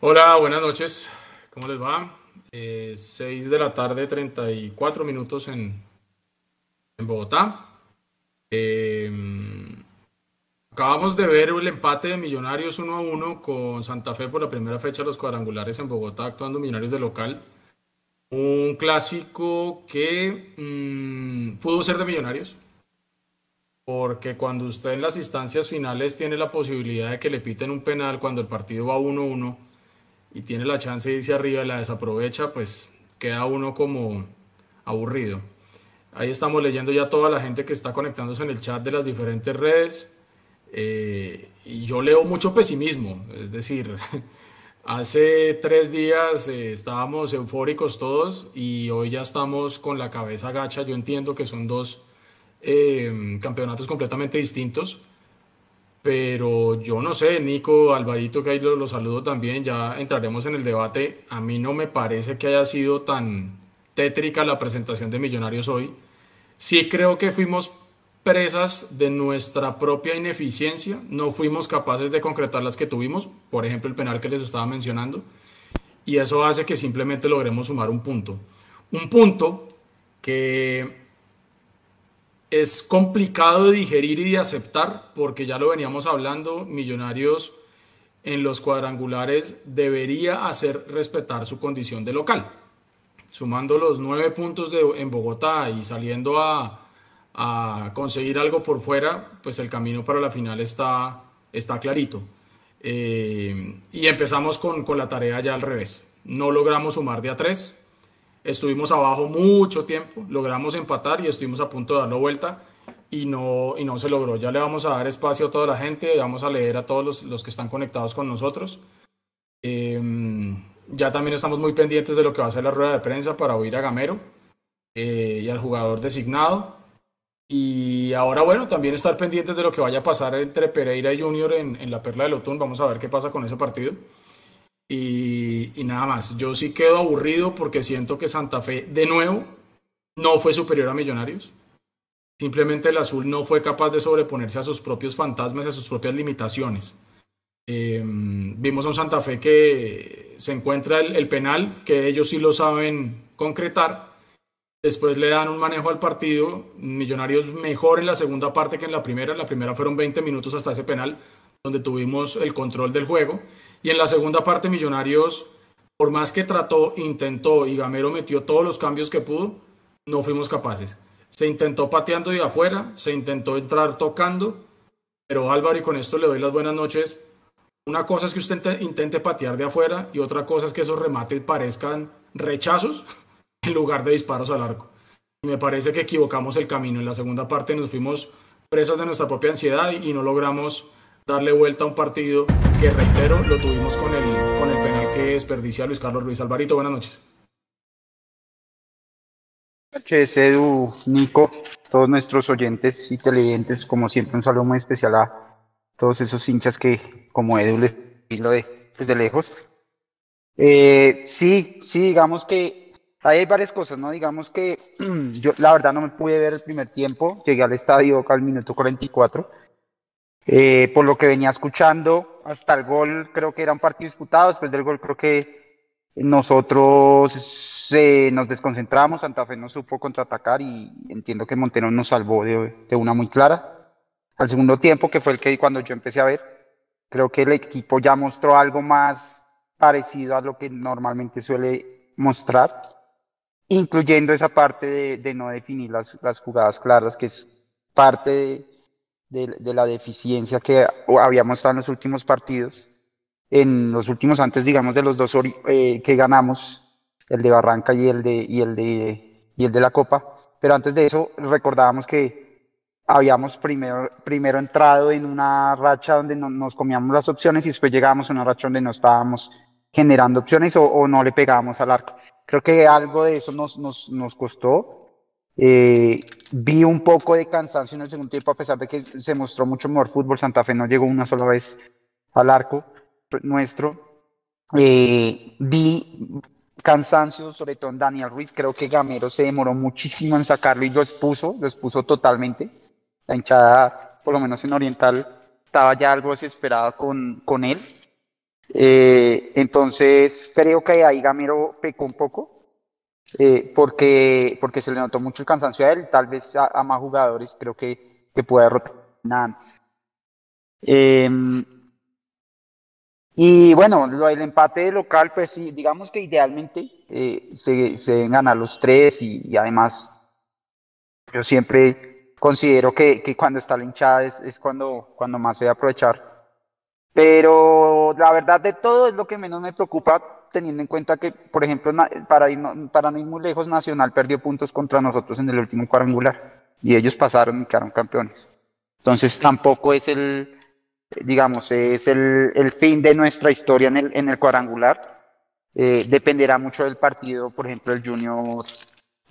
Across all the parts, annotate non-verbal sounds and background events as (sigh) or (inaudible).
Hola, buenas noches. ¿Cómo les va? Eh, 6 de la tarde, 34 minutos en, en Bogotá. Eh, acabamos de ver el empate de Millonarios 1 a 1 con Santa Fe por la primera fecha de los cuadrangulares en Bogotá, actuando Millonarios de local. Un clásico que mm, pudo ser de Millonarios, porque cuando usted en las instancias finales tiene la posibilidad de que le piten un penal cuando el partido va 1-1 y tiene la chance de irse arriba y la desaprovecha, pues queda uno como aburrido. Ahí estamos leyendo ya toda la gente que está conectándose en el chat de las diferentes redes. eh, y yo leo mucho pesimismo, es decir, (laughs) hace tres días eh, estábamos eufóricos todos y hoy ya estamos con la cabeza gacha. Yo entiendo que son dos eh, campeonatos completamente distintos, pero yo no sé, Nico, Alvarito, que ahí lo, lo saludo también, ya entraremos en el debate. A mí no me parece que haya sido tan tétrica la presentación de Millonarios hoy. Sí creo que fuimos presas de nuestra propia ineficiencia, no fuimos capaces de concretar las que tuvimos, por ejemplo el penal que les estaba mencionando, y eso hace que simplemente logremos sumar un punto. Un punto que es complicado de digerir y de aceptar, porque ya lo veníamos hablando, Millonarios en los cuadrangulares debería hacer respetar su condición de local. Sumando los nueve puntos de, en Bogotá y saliendo a, a, conseguir algo por fuera, pues el camino para la final está, está clarito. Eh, y empezamos con, con la tarea ya al revés. No logramos sumar de a tres, Estuvimos abajo mucho tiempo, logramos empatar y estuvimos a punto de darlo vuelta y no, y no se logró. Ya le vamos a dar espacio a toda la gente, vamos a leer a todos los, los que están conectados con nosotros. Eh, ya también estamos muy pendientes de lo que va a ser la rueda de prensa para oír a Gamero eh, y al jugador designado. Y ahora, bueno, también estar pendientes de lo que vaya a pasar entre Pereira y Junior en, en la Perla del Otún. Vamos a ver qué pasa con ese partido. Y, y, nada más, yo sí quedo aburrido porque siento que Santa Fe de nuevo no fue superior a Millonarios. Simplemente el azul no fue capaz de sobreponerse a sus propios fantasmas a sus propias limitaciones. Eh, vimos a un Santa Fe que se encuentra el, el, penal, que ellos sí lo saben concretar. Después le dan un manejo al partido. Millonarios mejor en la segunda parte que en la primera. La primera fueron 20 minutos hasta ese penal, donde tuvimos el control del juego. Y en la segunda parte, Millonarios, por más que trató, intentó y Gamero metió todos los cambios que pudo, no fuimos capaces. Se intentó pateando de afuera, se intentó entrar tocando, pero Álvaro, y con esto le doy las buenas noches. Una cosa es que usted intente patear de afuera y otra cosa es que esos remates parezcan rechazos (laughs) en lugar de disparos al arco. Me parece que equivocamos el camino. En la segunda parte nos fuimos presas de nuestra propia ansiedad y no logramos darle vuelta a un partido que, reitero, lo tuvimos con el, con el penal que desperdicia Luis Carlos Ruiz. Alvarito, buenas noches. Noches, Edu, Nico, todos nuestros oyentes y televidentes, como siempre, un saludo muy especial a todos esos hinchas que, como Edu, les lo de, pues de lejos. Eh, sí, sí, digamos que hay varias cosas, ¿no? Digamos que (clears throat) yo, la verdad, no me pude ver el primer tiempo, llegué al estadio al minuto 44 eh, por lo que venía escuchando, hasta el gol creo que era un partido disputado, después del gol creo que nosotros eh, nos desconcentramos, Santa Fe no supo contraatacar y entiendo que Montero nos salvó de, de, una muy clara. Al segundo tiempo, que fue el que cuando yo empecé a ver, creo que el equipo ya mostró algo más parecido a lo que normalmente suele mostrar, incluyendo esa parte de, de no definir las, las jugadas claras, que es parte de de, de, la deficiencia que había mostrado en los últimos partidos, en los últimos antes, digamos, de los dos eh, que ganamos, el de Barranca y el de, y, el de, y el de la Copa. Pero antes de eso, recordábamos que habíamos primero, primero entrado en una racha donde no, nos comíamos las opciones y después llegábamos a una racha donde no estábamos generando opciones o, o no le pegábamos al arco. Creo que algo de eso nos, nos, nos costó eh, vi un poco de cansancio en el segundo tiempo, a pesar de que se mostró mucho mejor fútbol. Santa Fe no llegó una sola vez al arco nuestro. Eh, vi cansancio, sobre todo en Daniel Ruiz. Creo que Gamero se demoró muchísimo en sacarlo y lo expuso, lo expuso totalmente. La hinchada, por lo menos en Oriental, estaba ya algo desesperada con, con él. Eh, entonces, creo que ahí Gamero pecó un poco, eh, porque, porque se le notó mucho el cansancio a él, tal vez a, más jugadores, creo que, que puede derrotar antes. Em, y bueno, el empate de local, pues sí, digamos que idealmente eh, se, se deben ganar los tres y, además yo siempre considero que, que, cuando está la hinchada es, es cuando, cuando más se debe aprovechar pero la verdad de todo es lo que menos me preocupa, teniendo en cuenta que, por ejemplo, para, ir, no ir muy lejos, Nacional perdió puntos contra nosotros en el último cuadrangular y ellos pasaron y quedaron campeones. Entonces tampoco es el, digamos, es el, el fin de nuestra historia en el, en cuadrangular. Eh, dependerá mucho del partido, por ejemplo, el Junior,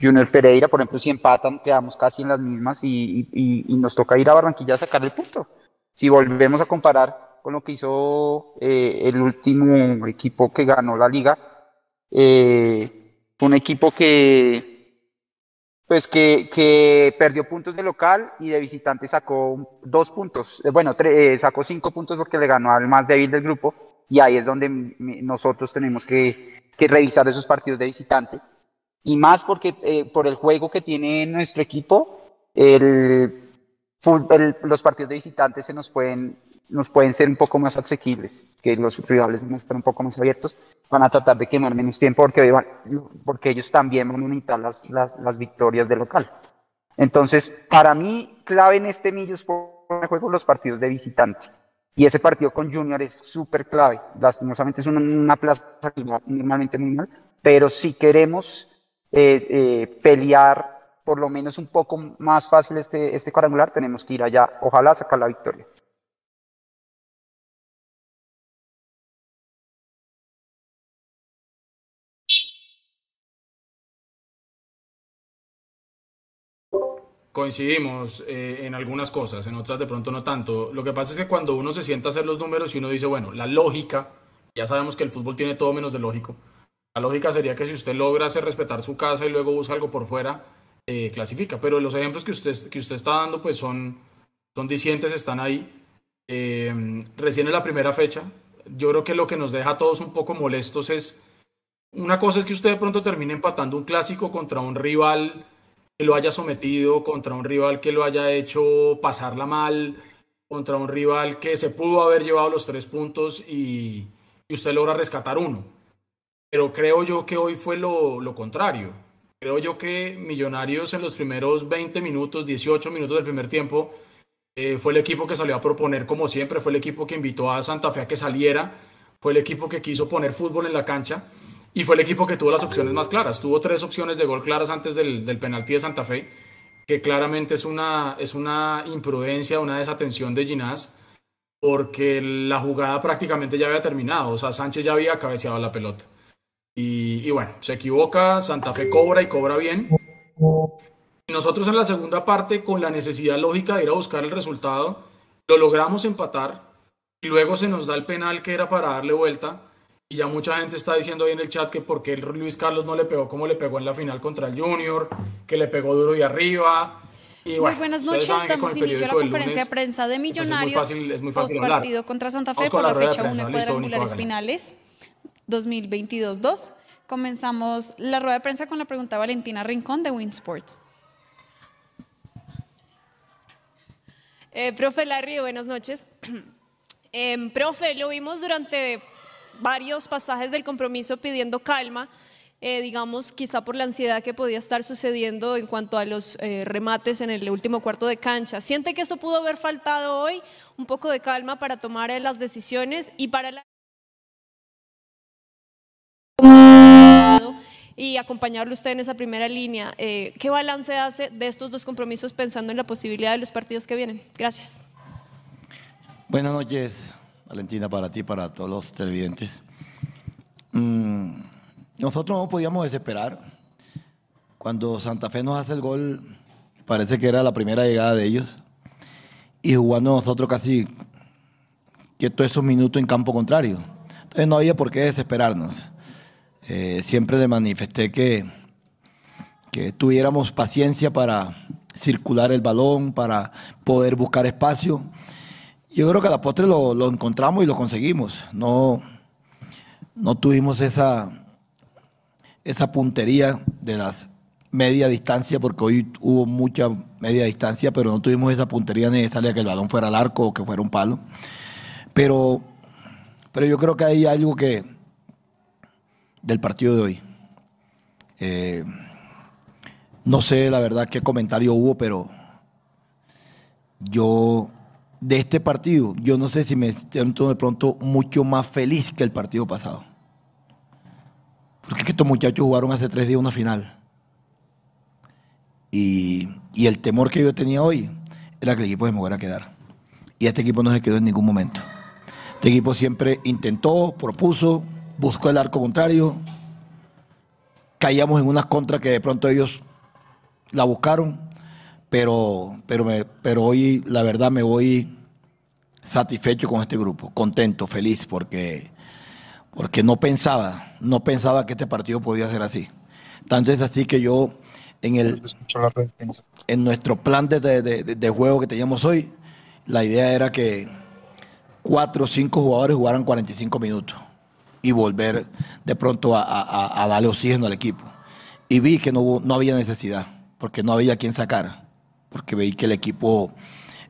Junior Pereira, por ejemplo, si empatan, quedamos casi en las mismas y, y nos toca ir a Barranquilla a sacar el punto. Si volvemos a comparar con lo que hizo eh, el último equipo que ganó la liga. Eh, un equipo que, pues que, que, perdió puntos de local y de visitante sacó dos puntos. Eh, bueno, eh, sacó cinco puntos porque le ganó al más débil del grupo. Y ahí es donde nosotros tenemos que, que revisar esos partidos de visitante. Y más porque por el juego que tiene nuestro equipo, el, los partidos de visitante se nos pueden nos pueden ser un poco más asequibles, que los rivales van a estar un poco más abiertos, van a tratar de quemar menos tiempo porque, ellos también van a necesitar las, victorias de local. Entonces, para mí, clave en este Millos juego los partidos de visitante. Y ese partido con Junior es súper clave. Lastimosamente es una, una, plaza normalmente muy mal, pero si queremos eh, pelear por lo menos un poco más fácil este, este cuadrangular, tenemos que ir allá. Ojalá sacar la victoria. Coincidimos eh, en algunas cosas, en otras de pronto no tanto. Lo que pasa es que cuando uno se sienta a hacer los números y uno dice, bueno, la lógica, ya sabemos que el fútbol tiene todo menos de lógico. La lógica sería que si usted logra hacer respetar su casa y luego busca algo por fuera, eh, clasifica. Pero los ejemplos que usted, que usted está dando, pues son, son dicientes, están ahí. Eh, recién en la primera fecha, yo creo que lo que nos deja a todos un poco molestos es, una cosa es que usted de pronto termine empatando un clásico contra un rival que lo haya sometido, contra un rival que lo haya hecho pasarla mal, contra un rival que se pudo haber llevado los tres puntos y, usted logra rescatar uno. Pero creo yo que hoy fue lo, contrario. Creo yo que Millonarios en los primeros 20 minutos, 18 minutos del primer tiempo, eh, fue el equipo que salió a proponer como siempre, fue el equipo que invitó a Santa Fe a que saliera, fue el equipo que quiso poner fútbol en la cancha y fue el equipo que tuvo las opciones más claras. Tuvo tres opciones de gol claras antes del, del penalti de Santa Fe, que claramente es una, es una imprudencia, una desatención de Ginás, porque la jugada prácticamente ya había terminado. O sea, Sánchez ya había cabeceado la pelota. Y, y bueno, se equivoca, Santa Fe cobra y cobra bien. Nosotros en la segunda parte, con la necesidad lógica de ir a buscar el resultado, lo logramos empatar. Y luego se nos da el penal que era para darle vuelta y ya mucha gente está diciendo ahí en el chat que por qué Luis Carlos no le pegó como le pegó en la final contra el Junior, que le pegó duro y arriba. Y muy buenas noches, damos inicio a la conferencia de prensa de Millonarios. es muy fácil, partido contra Santa Fe por la, fecha 1 de cuadrangulares finales 2022-2. Comenzamos la rueda de prensa con la pregunta Valentina Rincón de Winsports. Eh, profe Larry, buenas noches. Eh, (clears throat) profe, lo vimos durante varios pasajes del compromiso pidiendo calma, eh, digamos, quizá por la ansiedad que podía estar sucediendo en cuanto a los eh, remates en el último cuarto de cancha. ¿Siente que eso pudo haber faltado hoy? Un poco de calma para tomar eh, las decisiones y para la... y acompañarlo usted en esa primera línea. ¿Qué balance hace de estos dos compromisos pensando en la posibilidad de los partidos que vienen? Gracias. Buenas noches, Valentina, para ti, para todos los televidentes. Mm, nosotros no podíamos desesperar. Cuando Santa Fe nos hace el gol, parece que era la primera llegada de ellos. Y jugando nosotros casi que todos esos minutos en campo contrario. Entonces no había por qué desesperarnos. Eh, siempre le manifesté que, que tuviéramos paciencia para circular el balón, para poder buscar espacio yo creo que a la postre lo, encontramos y lo conseguimos. No, no tuvimos esa, esa puntería de las media distancia, porque hoy hubo mucha media distancia, pero no tuvimos esa puntería necesaria que el balón fuera al arco o que fuera un palo. Pero, pero yo creo que hay algo que del partido de hoy. Eh, no sé la verdad qué comentario hubo, pero yo de este partido, yo no sé si me siento de pronto mucho más feliz que el partido pasado. Porque es que estos muchachos jugaron hace tres días una final. Y, el temor que yo tenía hoy era que el equipo se me fuera a quedar. Y este equipo no se quedó en ningún momento. Este equipo siempre intentó, propuso, buscó el arco contrario. Caíamos en unas contras que de pronto ellos la buscaron. Pero, pero, me, pero hoy la verdad me voy satisfecho con este grupo, contento, feliz, porque, porque no pensaba, no pensaba que este partido podía ser así. Tanto es así que yo en, el, en nuestro plan de, juego que teníamos hoy, la idea era que cuatro o cinco jugadores jugaran 45 minutos y volver de pronto a, darle oxígeno al equipo. Y vi que no, no había necesidad, porque no había quien sacar, porque vi que el equipo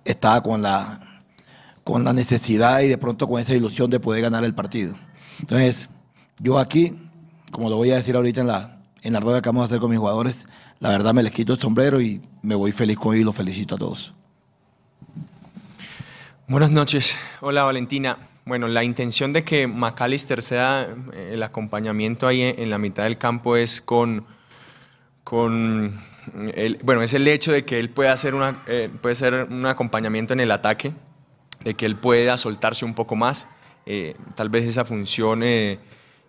estaba con la, con la necesidad y de pronto con esa ilusión de poder ganar el partido. Entonces, yo aquí, como lo voy a decir ahorita en la, en la rueda que vamos a hacer con mis jugadores, la verdad me les quito el sombrero y me voy feliz con ellos y los felicito a todos. Buenas noches. Hola Valentina. Bueno, la intención de que McAllister sea eh, el acompañamiento ahí en la mitad del campo es con, con bueno, es el hecho de que él pueda hacer una, eh, puede ser un acompañamiento en el ataque, de que él pueda soltarse un poco más. Eh, tal vez esa función eh,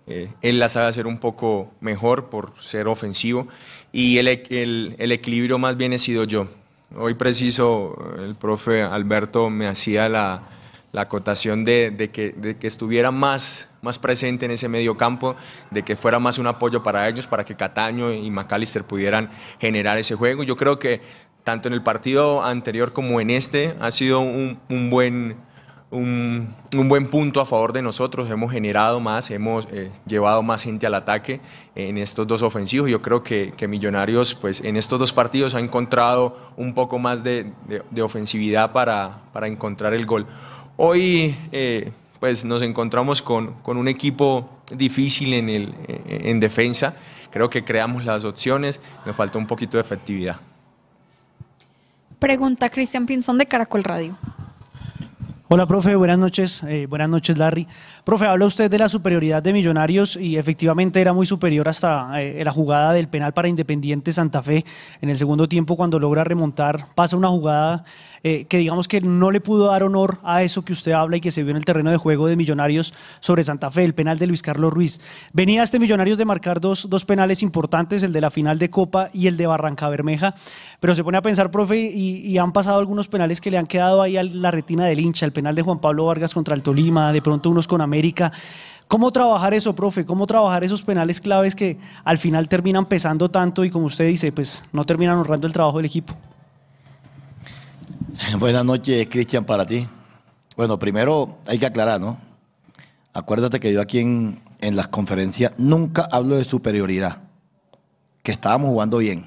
él la sabe hacer un poco mejor por ser ofensivo y el, el, equilibrio más bien he sido yo. Hoy preciso, el profe Alberto me hacía la, la acotación de, que, estuviera más, presente en ese medio campo, de que fuera más un apoyo para ellos, para que Cataño y McAllister pudieran generar ese juego. Yo creo que tanto en el partido anterior como en este ha sido un, un buen un, buen punto a favor de nosotros, hemos generado más, hemos eh, llevado más gente al ataque en estos dos ofensivos. Yo creo que, Millonarios pues, en estos dos partidos ha encontrado un poco más de, ofensividad para, encontrar el gol. Hoy eh, pues, nos encontramos con, un equipo difícil en, el, en defensa, creo que creamos las opciones, nos falta un poquito de efectividad. Pregunta Cristian Pinzón de Caracol Radio. Hola, profe, buenas noches. Eh, buenas noches, Larry. Profe, habla usted de la superioridad de Millonarios y efectivamente era muy superior hasta eh, la jugada del penal para Independiente Santa Fe en el segundo tiempo cuando logra remontar. Pasa una jugada eh, que digamos que no le pudo dar honor a eso que usted habla y que se vio en el terreno de juego de Millonarios sobre Santa Fe, el penal de Luis Carlos Ruiz. Venía este Millonarios de marcar dos, dos penales importantes, el de la final de Copa y el de Barranca Bermeja, pero se pone a pensar, profe, y, han pasado algunos penales que le han quedado ahí a la retina del hincha, el penal de Juan Pablo Vargas contra el Tolima, de pronto unos con América. ¿Cómo trabajar eso, profe? ¿Cómo trabajar esos penales claves que al final terminan pesando tanto y como usted dice, pues no terminan honrando el trabajo del equipo? (laughs) Buenas noches, Cristian, para ti. Bueno, primero hay que aclarar, ¿no? Acuérdate que yo aquí en, en las conferencias nunca hablo de superioridad, que estábamos jugando bien,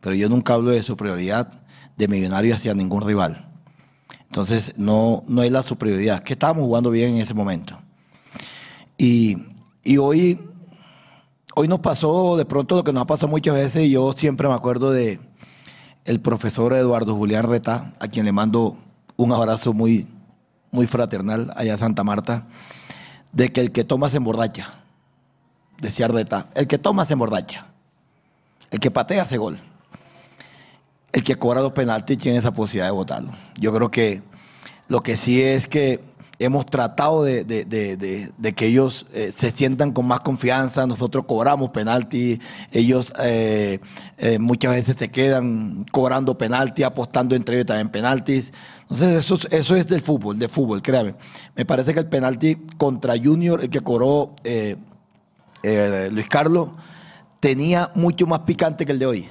pero yo nunca hablo de superioridad de millonario hacia ningún rival. Entonces, no, no es la superioridad, que estábamos jugando bien en ese momento. Y, y hoy, hoy nos pasó de pronto lo que nos ha pasado muchas veces, y yo siempre me acuerdo de, el profesor Eduardo Julián Reta, a quien le mando un abrazo muy, muy fraternal allá en Santa Marta, de que el que toma se emborracha. Decía Reta, el que toma se emborracha. El que patea hace gol. El que cobra los penaltis tiene esa posibilidad de votarlo. Yo creo que lo que sí es que hemos tratado de, que ellos eh, se sientan con más confianza, nosotros cobramos penalti, ellos eh, eh, muchas veces se quedan cobrando penalti, apostando entre ellos también penaltis. Entonces eso, eso es del fútbol, de fútbol, créame. Me parece que el penalti contra Junior, el que cobró Luis Carlos, tenía mucho más picante que el de hoy.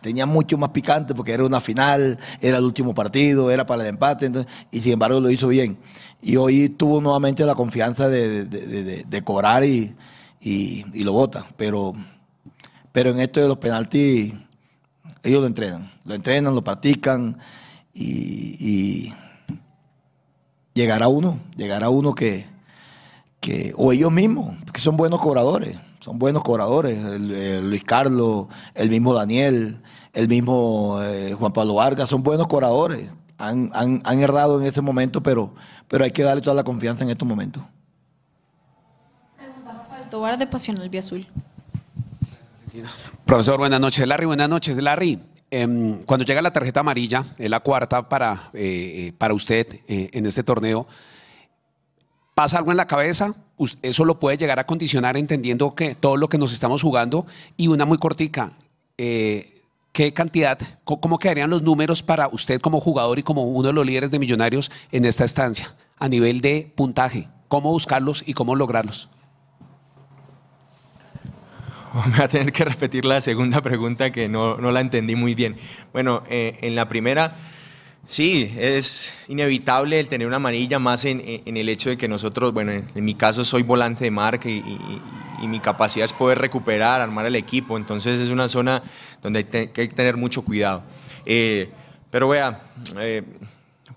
Tenía mucho más picante porque era una final, era el último partido, era para el empate, y sin embargo lo hizo bien. Y hoy tuvo nuevamente la confianza de, cobrar y, lo vota. Pero, pero en esto de los penaltis, ellos lo entrenan, lo entrenan, lo practican y, llegará uno, llegará uno que, que, o ellos mismos, que son buenos cobradores son buenos cobradores. Luis Carlos, el mismo Daniel, el mismo eh, Juan Pablo Vargas, son buenos cobradores. Han, han, errado en ese momento, pero, pero hay que darle toda la confianza en estos momentos. Tobar de Pasión Azul. Profesor, buenas noches. Larry, buenas noches. Larry, em, cuando llega la tarjeta amarilla, la cuarta para, eh, eh, para usted en este torneo, ¿pasa algo en la cabeza? eso lo puede llegar a condicionar entendiendo que todo lo que nos estamos jugando y una muy cortica. Eh, ¿Qué cantidad, cómo quedarían los números para usted como jugador y como uno de los líderes de Millonarios en esta estancia a nivel de puntaje? ¿Cómo buscarlos y cómo lograrlos? Me (laughs) voy a tener que repetir la segunda pregunta que no, no la entendí muy bien. Bueno, eh, en la primera... Sí, es inevitable el tener una amarilla más en, el hecho de que nosotros, bueno, en, mi caso soy volante de marca y, mi capacidad es poder recuperar, armar el equipo, entonces es una zona donde hay, que tener mucho cuidado. Eh, pero vea, eh,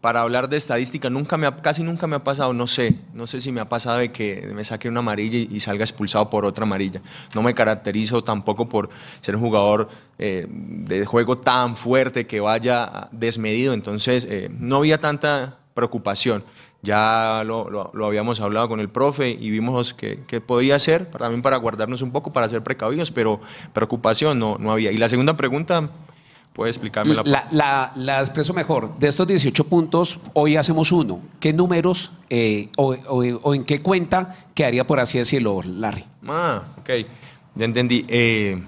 para hablar de estadística, nunca me casi nunca me ha pasado, no sé, no sé si me ha pasado de que me saque una amarilla y, salga expulsado por otra amarilla. No me caracterizo tampoco por ser un jugador eh, de juego tan fuerte que vaya desmedido, entonces eh, no había tanta preocupación. Ya lo, habíamos hablado con el profe y vimos que, podía ser, también para guardarnos un poco, para ser precavidos, pero preocupación no, no había. Y la segunda pregunta, ¿Puede explicarme la, la, la, expreso mejor. De estos 18 puntos, hoy hacemos uno. ¿Qué números eh, o, en qué cuenta quedaría, por así decirlo, Larry? Ah, ok. Ya entendí. Eh,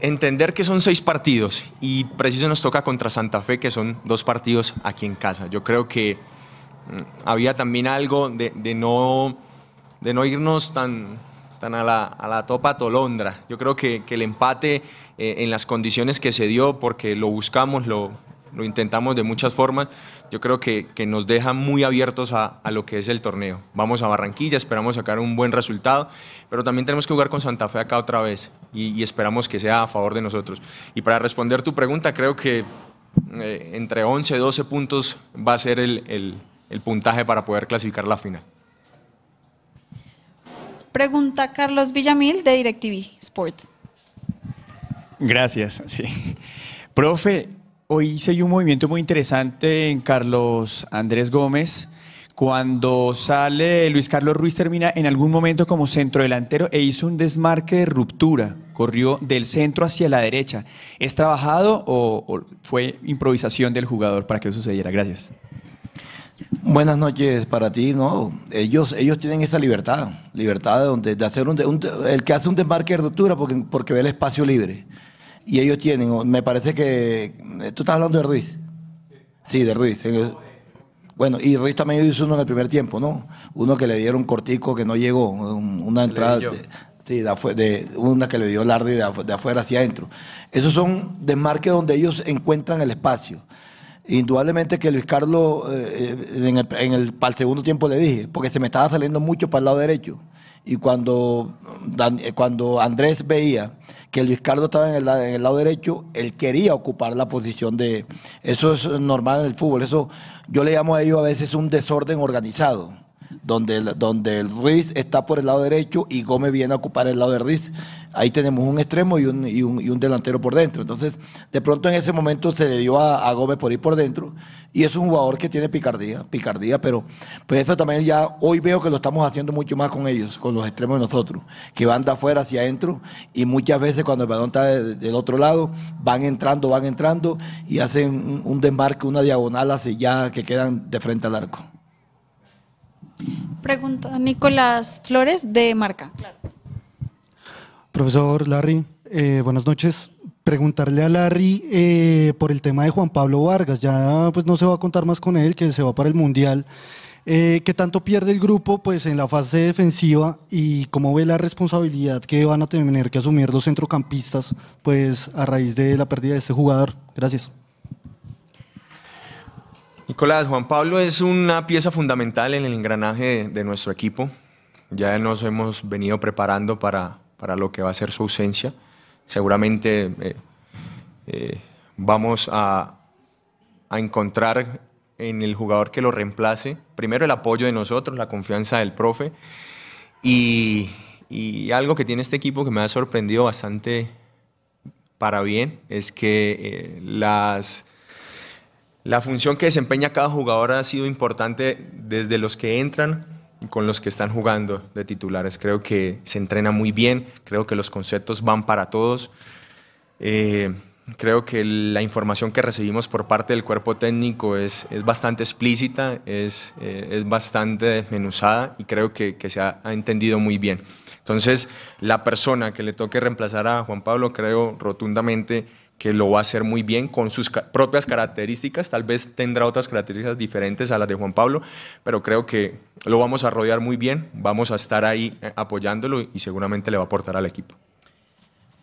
entender que son seis partidos y preciso nos toca contra Santa Fe, que son dos partidos aquí en casa. Yo creo que mm, había también algo de, de no, de no irnos tan están a la, a la topa tolondra. Yo creo que, que el empate eh, en las condiciones que se dio, porque lo buscamos, lo, lo intentamos de muchas formas, yo creo que, que nos deja muy abiertos a, a, lo que es el torneo. Vamos a Barranquilla, esperamos sacar un buen resultado, pero también tenemos que jugar con Santa Fe acá otra vez y, esperamos que sea a favor de nosotros. Y para responder tu pregunta, creo que eh, entre 11 y 12 puntos va a ser el, el puntaje para poder clasificar la final. Pregunta Carlos Villamil de DirecTV Sports. Gracias, sí. Profe, hoy se dio un movimiento muy interesante en Carlos Andrés Gómez. Cuando sale Luis Carlos Ruiz termina en algún momento como centro delantero e hizo un desmarque de ruptura, corrió del centro hacia la derecha. ¿Es trabajado o, o fue improvisación del jugador para que eso sucediera? Gracias. Buenas noches para ti, ¿no? Ellos, ellos tienen esa libertad, libertad de, donde, de hacer un, el que hace un desmarque de ruptura porque, porque ve el espacio libre. Y ellos tienen, me parece que, tú estás hablando de Ruiz. Sí, de Ruiz. bueno, y Ruiz también hizo uno en el primer tiempo, ¿no? Uno que le dieron cortico que no llegó, una entrada, sí, de, una que le dio Lardi de afuera hacia adentro. Esos son desmarques donde ellos encuentran el espacio. Indudablemente que Luis Carlos, eh, eh, en, el, en el, para el segundo tiempo le dije, porque se me estaba saliendo mucho para el lado derecho. Y cuando, eh, cuando Andrés veía que Luis Carlos estaba en el, en el lado derecho, él quería ocupar la posición de... Eso es normal en el fútbol, eso yo le llamo a ello a veces un desorden organizado donde donde el Ruiz está por el lado derecho y Gómez viene a ocupar el lado de Ruiz. Ahí tenemos un extremo y un, y un, y un delantero por dentro. Entonces, de pronto en ese momento se le dio a, Gómez por ir por dentro y es un jugador que tiene picardía, picardía, pero pues eso también ya hoy veo que lo estamos haciendo mucho más con ellos, con los extremos de nosotros, que van de afuera hacia adentro y muchas veces cuando el balón está del otro lado, van entrando, van entrando y hacen un, un desmarque, una diagonal así ya que quedan de frente al arco. Pregunta Nicolás Flores de Marca. Profesor Larry, eh, buenas noches. Preguntarle a Larry eh, por el tema de Juan Pablo Vargas. Ya pues no se va a contar más con él, que se va para el Mundial. Eh, ¿Qué tanto pierde el grupo pues, en la fase defensiva y cómo ve la responsabilidad que van a tener que asumir los centrocampistas pues, a raíz de la pérdida de este jugador? Gracias. Nicolás, Juan Pablo es una pieza fundamental en el engranaje de, nuestro equipo. Ya nos hemos venido preparando para, para, lo que va a ser su ausencia. Seguramente eh, eh, vamos a, encontrar en el jugador que lo reemplace. Primero el apoyo de nosotros, la confianza del profe y, algo que tiene este equipo que me ha sorprendido bastante para bien es que eh, la función que desempeña cada jugador ha sido importante desde los que entran con los que están jugando de titulares. Creo que se entrena muy bien, creo que los conceptos van para todos. Eh, Creo que la información que recibimos por parte del cuerpo técnico es, es bastante explícita, es, eh, es bastante desmenuzada y creo que, se ha, ha, entendido muy bien. Entonces, la persona que le toque reemplazar a Juan Pablo, creo rotundamente que lo va a hacer muy bien con sus propias características, tal vez tendrá otras características diferentes a las de Juan Pablo, pero creo que lo vamos a rodear muy bien, vamos a estar ahí eh, apoyándolo y seguramente le va a aportar al equipo.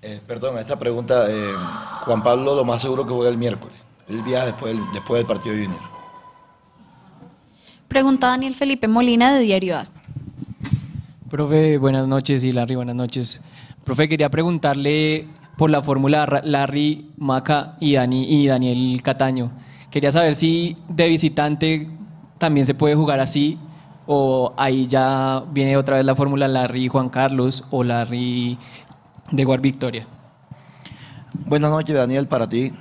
Eh, perdón, esta pregunta, eh, Juan Pablo lo más seguro que juega el miércoles. El viaja después del, después del partido de Junior. Pregunta Daniel Felipe Molina de Diario AS. Profe, buenas noches y Larry, buenas noches. Profe, quería preguntarle por la fórmula Larry, Maca y, Dani, y Daniel Cataño. Quería saber si de visitante también se puede jugar así o ahí ya viene otra vez la fórmula Larry Juan Carlos o Larry de Guard Victoria. Buenas noches, Daniel, para ti.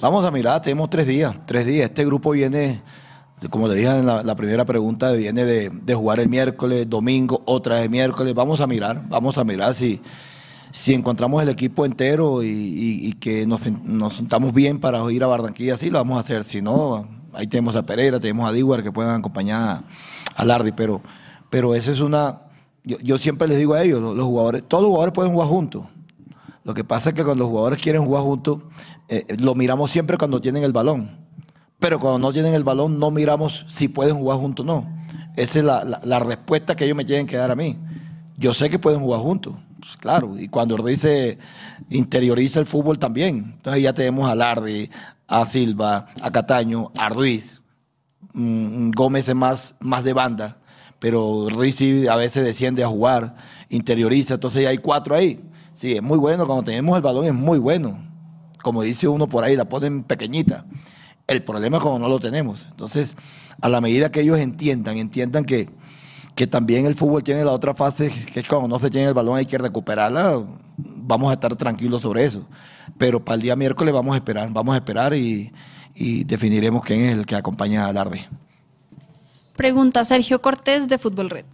Vamos a mirar, tenemos tres días, tres días. Este grupo viene, como le dije en la, primera pregunta, viene de, jugar el miércoles, domingo, otra vez miércoles. Vamos a mirar, vamos a mirar si, si encontramos el equipo entero y, que nos, sentamos bien para ir a Barranquilla, sí lo vamos a hacer. Si no, ahí tenemos a Pereira, tenemos a Diguar que puedan acompañar a Lardi, pero, pero esa es una... Yo, siempre les digo a ellos, los jugadores, todos los jugadores pueden jugar juntos lo que pasa es que cuando los jugadores quieren jugar juntos, eh, lo miramos siempre cuando tienen el balón. Pero cuando no tienen el balón, no miramos si pueden jugar juntos o no. Esa es la, respuesta que ellos me tienen que dar a mí. Yo sé que pueden jugar juntos, pues claro. Y cuando dice interioriza el fútbol también. Entonces ya tenemos a Lardi, a Silva, a Cataño, a Ruiz. Gómez es más, más de banda, pero Ruiz a veces desciende a jugar, interioriza. Entonces ya hay cuatro ahí. Sí, es muy bueno. Cuando tenemos el balón es muy bueno. Como dice uno por ahí, la ponen pequeñita. El problema es cuando no lo tenemos. Entonces, a la medida que ellos entiendan, entiendan que, que también el fútbol tiene la otra fase, que es cuando no se tiene el balón hay que recuperarla, vamos a estar tranquilos sobre eso. Pero para el día miércoles vamos a esperar, vamos a esperar y, y definiremos quién es el que acompaña a Larde. Pregunta Sergio Cortés de Fútbol Red.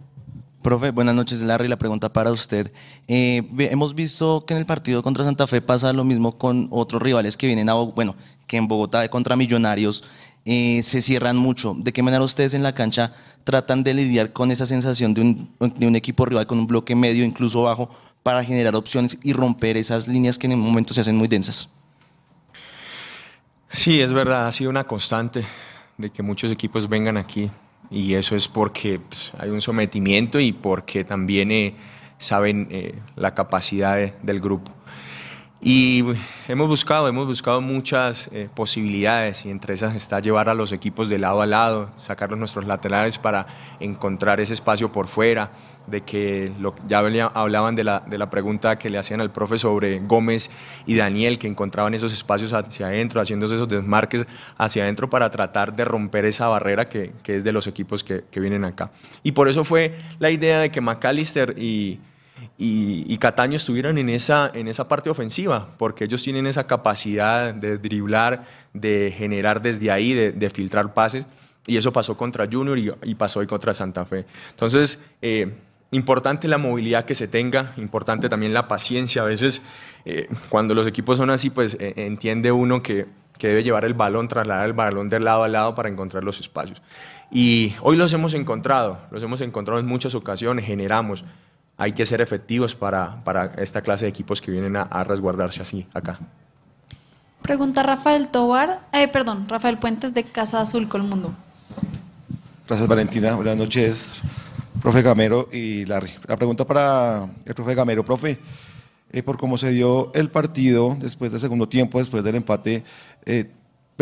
Profe, buenas noches, Larry. La pregunta para usted. Eh, hemos visto que en el partido contra Santa Fe pasa lo mismo con otros rivales que vienen a, bueno, que en Bogotá contra Millonarios eh, se cierran mucho. ¿De qué manera ustedes en la cancha tratan de lidiar con esa sensación de un, equipo rival con un bloque medio, incluso bajo, para generar opciones y romper esas líneas que en el momento se hacen muy densas? Sí, es verdad, ha sido una constante de que muchos equipos vengan aquí y eso es porque pues, hay un sometimiento y porque también eh, saben eh, la capacidad del grupo. Y hemos buscado, hemos buscado muchas eh, posibilidades y entre esas está llevar a los equipos de lado a lado, sacarlos nuestros laterales para encontrar ese espacio por fuera, de que lo, ya hablaban de la, de la pregunta que le hacían al profe sobre Gómez y Daniel, que encontraban esos espacios hacia adentro, haciendo esos desmarques hacia adentro para tratar de romper esa barrera que, que es de los equipos que, que vienen acá. Y por eso fue la idea de que McAllister y y, Cataño estuvieran en esa, en esa parte ofensiva, porque ellos tienen esa capacidad de driblar, de generar desde ahí, de, filtrar pases, y eso pasó contra Junior y, pasó hoy contra Santa Fe. Entonces, eh, importante la movilidad que se tenga, importante también la paciencia. A veces, eh, cuando los equipos son así, pues eh, entiende uno que, que debe llevar el balón, trasladar el balón de lado a lado para encontrar los espacios. Y hoy los hemos encontrado, los hemos encontrado en muchas ocasiones, generamos hay que ser efectivos para, para esta clase de equipos que vienen a, resguardarse así acá. Pregunta Rafael Tobar, eh, perdón, Rafael Puentes de Casa Azul Colmundo. Gracias, Valentina. Buenas noches, profe Gamero y Larry. La pregunta para el profe Gamero. Profe, eh, por cómo se dio el partido después del segundo tiempo, después del empate, eh,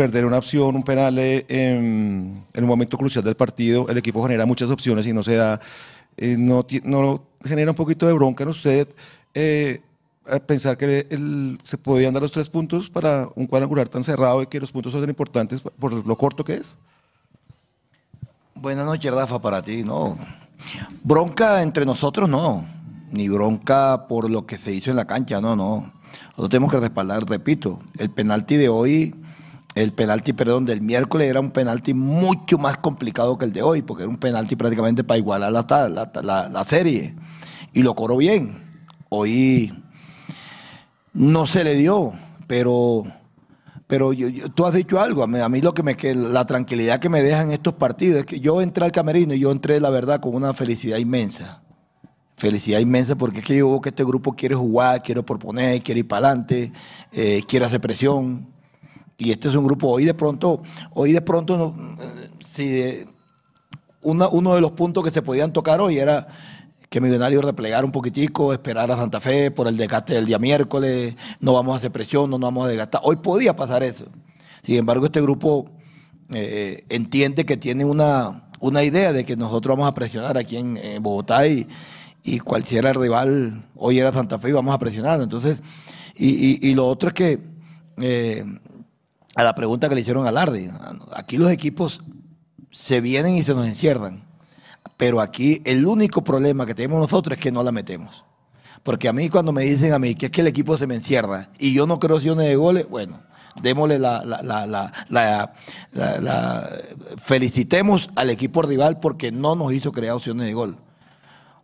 perder una opción, un penal eh, en, un momento crucial del partido, el equipo genera muchas opciones y no se da, no, no, genera un poquito de bronca en usted pensar que se podían dar los tres puntos para un cuadrangular tan cerrado y que los puntos son tan importantes por lo corto que es. Buenas noches, Rafa, para ti. No, bronca entre nosotros no, ni bronca por lo que se hizo en la cancha, no, no. Nosotros tenemos que respaldar, repito, el penalti de hoy, el penalti, perdón, del miércoles era un penalti mucho más complicado que el de hoy, porque era un penalti prácticamente para igualar la, la, la serie. Y lo coró bien. Hoy no se le dio, pero pero tú has dicho algo, a mí, lo que me que la tranquilidad que me dejan estos partidos es que yo entré al camerino y yo entré, la verdad, con una felicidad inmensa. Felicidad inmensa porque es que yo veo que este grupo quiere jugar, quiere proponer, quiere ir para adelante, eh, quiere hacer presión. Y este es un grupo, hoy de pronto, hoy de pronto, si uno de los puntos que se podían tocar hoy era que Millonarios replegar un poquitico, esperar a Santa Fe por el desgaste del día miércoles, no vamos a hacer presión, no nos vamos a desgastar. Hoy podía pasar eso. Sin embargo, este grupo eh, entiende que tiene una, una idea de que nosotros vamos a presionar aquí en, Bogotá y, y cualquiera rival, hoy era Santa Fe y vamos a presionar. Entonces, y, lo otro es que, eh, a la pregunta que le hicieron a Lardi, aquí los equipos se vienen y se nos encierran. Pero aquí el único problema que tenemos nosotros es que no la metemos. Porque a mí cuando me dicen a mí que es que el equipo se me encierra y yo no creo opciones de goles, bueno, démosle la, la, felicitemos al equipo rival porque no nos hizo crear opciones de gol.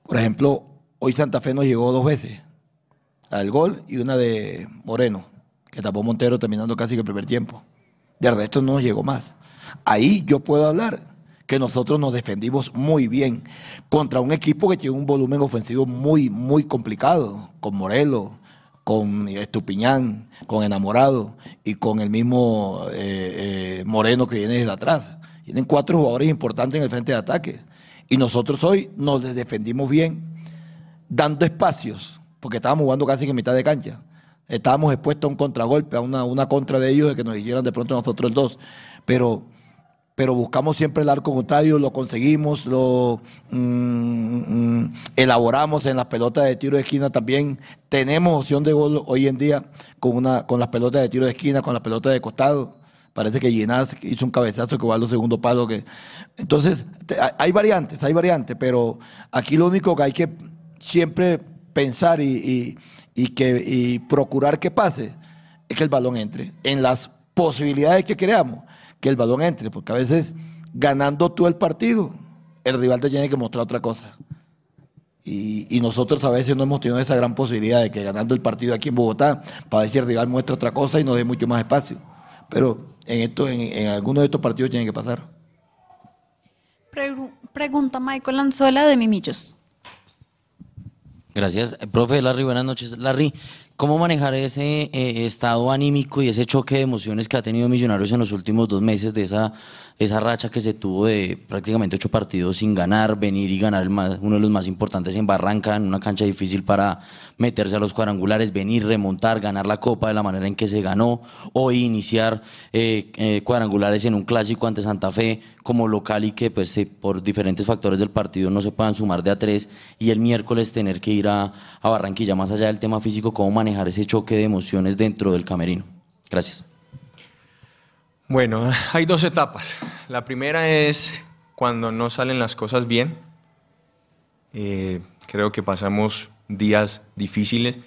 Por ejemplo, hoy Santa Fe nos llegó dos veces al gol y una de Moreno, que Montero terminando casi que el primer tiempo. De resto no nos llegó más. Ahí yo puedo hablar que nosotros nos defendimos muy bien contra un equipo que tiene un volumen ofensivo muy, muy complicado, con Morelos, con Estupiñán, con Enamorado y con el mismo eh, eh, Moreno que viene desde atrás. Tienen cuatro jugadores importantes en el frente de ataque. Y nosotros hoy nos defendimos bien, dando espacios, porque estábamos jugando casi en mitad de cancha. Estábamos expuestos a un contragolpe, a una, una contra de ellos de que nos hicieran de pronto nosotros dos. Pero pero buscamos siempre el arco contrario, lo conseguimos, lo mm, mm, elaboramos en las pelotas de tiro de esquina también. Tenemos opción de gol hoy en día con, una, con las pelotas de tiro de esquina, con las pelotas de costado. Parece que Ginás hizo un cabezazo que va a los segundos palos. Que... Entonces, hay variantes, hay variantes, pero aquí lo único que hay que siempre pensar y que, y procurar que pase es que el balón entre en las posibilidades que creamos que el balón entre, porque a veces ganando tú el partido, el rival te tiene que mostrar otra cosa. Y, nosotros a veces no hemos tenido esa gran posibilidad de que ganando el partido aquí en Bogotá, para si el rival muestra otra cosa y nos dé mucho más espacio. Pero en, esto, en, algunos de estos partidos tiene que pasar. Pregunta Michael Lanzola de Mimillos. Gracias. Profe Larry, buenas noches. Larry, ¿Cómo manejar ese eh, estado anímico y ese choque de emociones que ha tenido Millonarios en los últimos dos meses de esa, esa racha que se tuvo de prácticamente ocho partidos sin ganar, venir y ganar uno de los más importantes en Barranca, en una cancha difícil para meterse a los cuadrangulares, venir, remontar, ganar la Copa de la manera en que se ganó, hoy iniciar eh, eh, cuadrangulares en un clásico ante Santa Fe como local y que pues por diferentes factores del partido no se puedan sumar de a tres y el miércoles tener que ir a, a Barranquilla, más allá del tema físico, cómo manejar ese choque de emociones dentro del camerino? Gracias. Bueno, (laughs) hay dos etapas. La primera es cuando no salen las cosas bien. Eh, creo que pasamos días difíciles,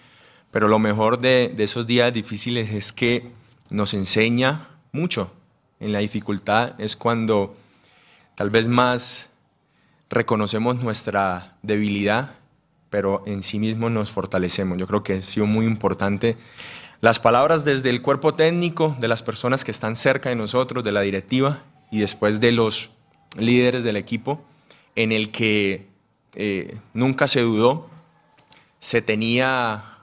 pero lo mejor de, de esos días difíciles es que nos enseña mucho. En la dificultad es cuando tal vez más reconocemos nuestra debilidad pero en sí mismo nos fortalecemos. Yo creo que ha sido muy importante las palabras desde el cuerpo técnico, de las personas que están cerca de nosotros, de la directiva y después de los líderes del equipo, en el que eh, nunca se dudó, se tenía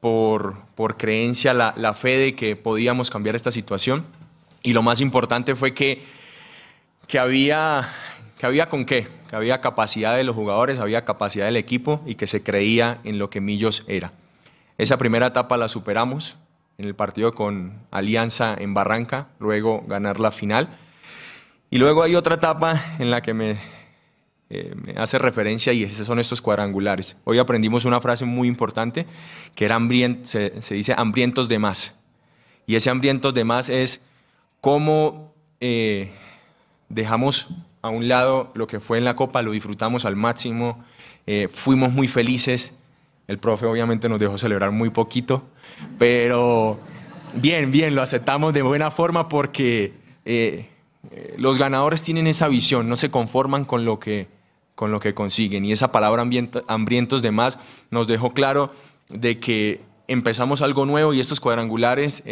por, por creencia la, la fe de que podíamos cambiar esta situación y lo más importante fue que, que había que había con qué, que había capacidad de los jugadores, había capacidad del equipo y que se creía en lo que Millos era. Esa primera etapa la superamos en el partido con Alianza en Barranca, luego ganar la final. Y luego hay otra etapa en la que me, eh, hace referencia y esos son estos cuadrangulares. Hoy aprendimos una frase muy importante que era se, dice hambrientos de más. Y ese hambrientos de más es cómo eh, dejamos a un lado lo que fue en la Copa, lo disfrutamos al máximo, eh, fuimos muy felices. El profe obviamente nos dejó celebrar muy poquito, pero bien, bien, lo aceptamos de buena forma porque eh, eh, los ganadores tienen esa visión, no se conforman con lo que, con lo que consiguen. Y esa palabra hambrientos de más nos dejó claro de que empezamos algo nuevo y estos cuadrangulares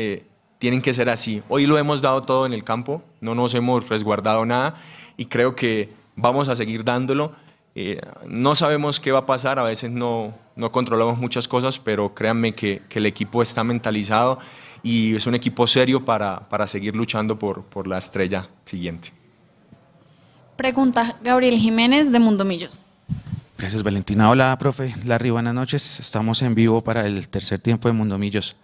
tienen que ser así. Hoy lo hemos dado todo en el campo, no nos hemos resguardado nada y creo que vamos a seguir dándolo. Eh, no sabemos qué va a pasar, a veces no, no controlamos muchas cosas, pero créanme que, que, el equipo está mentalizado y es un equipo serio para, para seguir luchando por, por la estrella siguiente. Pregunta Gabriel Jiménez de Mundo Millos. Gracias Valentina. Hola, profe. Larry, buenas noches. Estamos en vivo para el tercer tiempo de Mundo Millos.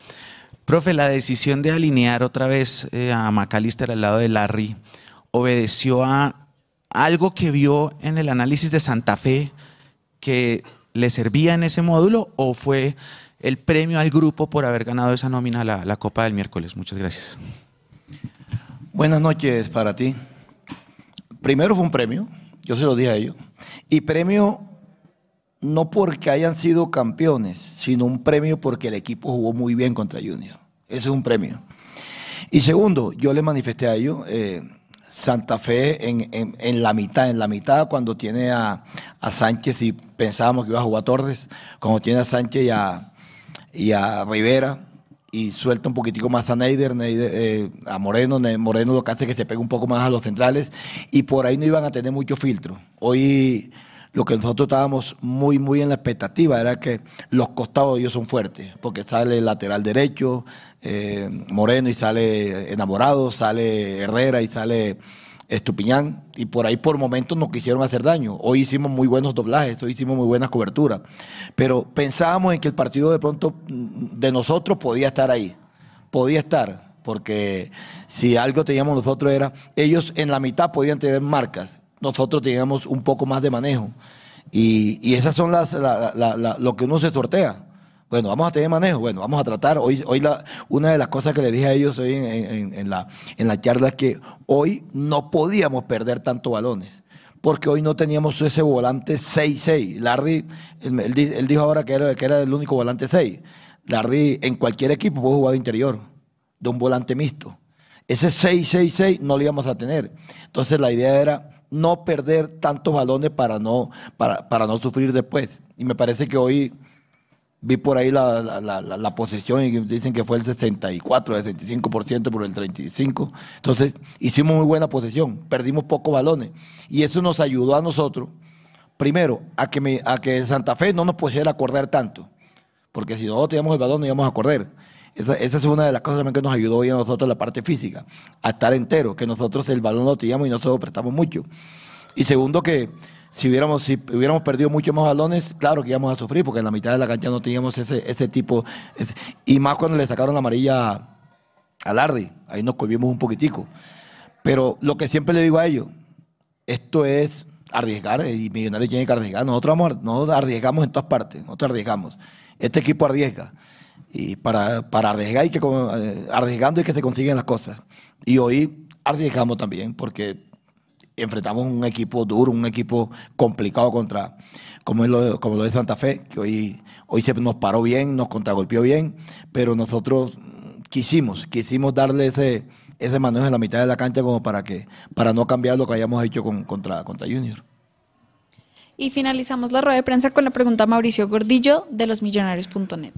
Profe, la decisión de alinear otra vez eh, a McAllister al lado de Larry obedeció a algo que vio en el análisis de Santa Fe que le servía en ese módulo o fue el premio al grupo por haber ganado esa nómina la, la Copa del miércoles? Muchas gracias. Buenas noches para ti. Primero fue un premio, yo se lo dije a ellos, y premio no porque hayan sido campeones, sino un premio porque el equipo jugó muy bien contra Junior. Ese es un premio. Y segundo, yo le manifesté a ellos, eh, Santa Fe en, la mitad, en la mitad cuando tiene a, Sánchez y pensábamos que iba a jugar Torres, cuando tiene a Sánchez y a, y a Rivera y suelta un poquitico más a Neider, eh, a Moreno, Moreno lo que hace que se pegue un poco más a los centrales y por ahí no iban a tener mucho filtro. Hoy lo que nosotros estábamos muy, muy en la expectativa era que los costados de ellos son fuertes, porque sale el lateral derecho, eh, Moreno y sale Enamorado, sale Herrera y sale Estupiñán, y por ahí por momentos nos quisieron hacer daño. Hoy hicimos muy buenos doblajes, hoy hicimos muy buenas coberturas, pero pensábamos en que el partido de pronto de nosotros podía estar ahí, podía estar, porque si algo teníamos nosotros era, ellos en la mitad podían tener marcas, nosotros teníamos un poco más de manejo, y, esas son las, lo que uno se sortea. Bueno, vamos a tener manejo. Bueno, vamos a tratar. Hoy, hoy una de las cosas que le dije a ellos hoy en, la, en la charla es que hoy no podíamos perder tanto balones. Porque hoy no teníamos ese volante 6-6. Larry, él, dijo ahora que era, que era el único volante 6. Larry en cualquier equipo puede jugar de interior, de un volante mixto. Ese 6-6-6 no lo íbamos a tener. Entonces la idea era no perder tantos balones para no, para, para no sufrir después. Y me parece que hoy Vi por ahí la, la, la, posesión y dicen que fue el 64, el 65% por el 35%. Entonces, hicimos muy buena posesión, perdimos pocos balones. Y eso nos ayudó a nosotros, primero, a que, me, a que Santa Fe no nos pudiera acordar tanto. Porque si nosotros teníamos el balón, no íbamos a acordar. Esa, esa, es una de las cosas que nos ayudó hoy a nosotros la parte física, a estar entero, que nosotros el balón lo teníamos y nosotros prestamos mucho. Y segundo, que si hubiéramos, si hubiéramos perdido muchos más balones, claro que íbamos a sufrir, porque en la mitad de la cancha no teníamos ese, ese tipo. y más cuando le sacaron la amarilla a Lardi, ahí nos cohibimos un poquitico. Pero lo que siempre le digo a ellos, esto es arriesgar, y Millonarios tiene que arriesgar. Nosotros, vamos, arriesgamos en todas partes, nosotros arriesgamos. Este equipo arriesga. Y para, para arriesgar, y que, eh, arriesgando y que se consiguen las cosas. Y hoy arriesgamos también, porque enfrentamos un equipo duro, un equipo complicado contra, como, es lo, como lo de Santa Fe, que hoy, hoy se nos paró bien, nos contragolpeó bien, pero nosotros quisimos, quisimos darle ese, ese manejo en la mitad de la cancha como para que, para no cambiar lo que hayamos hecho con, contra, contra Junior. Y finalizamos la rueda de prensa con la pregunta Mauricio Gordillo de losmillonarios.net.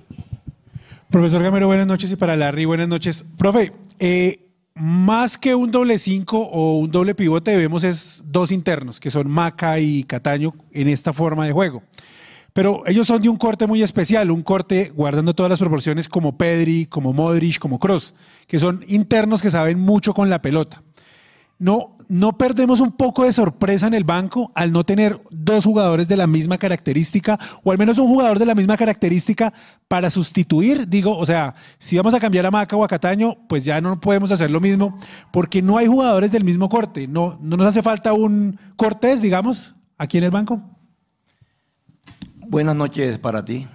Profesor Gamero, buenas noches y para Larry, buenas noches. Profe, eh, más que un doble cinco o un doble pivote, vemos es dos internos, que son Maca y Cataño en esta forma de juego. Pero ellos son de un corte muy especial, un corte guardando todas las proporciones como Pedri, como Modric, como Cross, que son internos que saben mucho con la pelota. No, no perdemos un poco de sorpresa en el banco al no tener dos jugadores de la misma característica, o al menos un jugador de la misma característica para sustituir. Digo, o sea, si vamos a cambiar a Maca o a Cataño, pues ya no podemos hacer lo mismo, porque no hay jugadores del mismo corte. No, no nos hace falta un Cortés, digamos, aquí en el banco. Buenas noches para ti.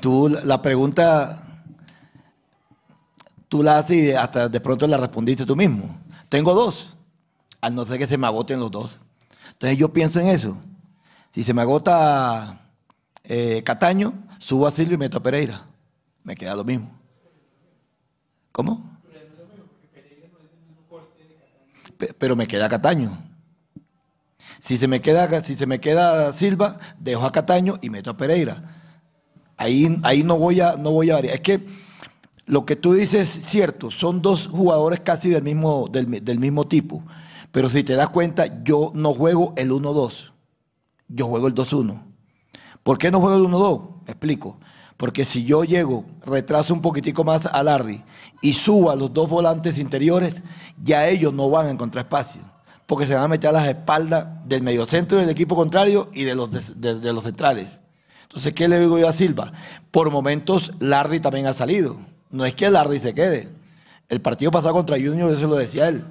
Tú, la pregunta, tú la haces y hasta de pronto la respondiste tú mismo. Tengo dos, al no ser que se me agoten los dos. Entonces yo pienso en eso. Si se me agota eh, Cataño, subo a Silvio y meto a Pereira. Me queda lo mismo. ¿Cómo? Pero me queda Cataño. Si se me queda, si se me queda Silva, dejo a Cataño y meto a Pereira. Ahí, ahí no voy a, no voy a variar. Es que lo que tú dices es cierto, son dos jugadores casi del mismo, del, mismo tipo. Pero si te das cuenta, yo no juego el 1-2, yo juego el 2-1. ¿Por qué no juego el 1-2? Me explico. Porque si yo llego, retraso un poquitico más a Larry y subo a los dos volantes interiores, ya ellos no van a encontrar espacio. Porque se van a meter a las espaldas del mediocentro del equipo contrario y de los, de los centrales. Entonces, ¿qué le digo yo a Silva? Por momentos, Larry también ha salido. No es que Larry se quede. El partido pasado contra Junior, eso lo decía él.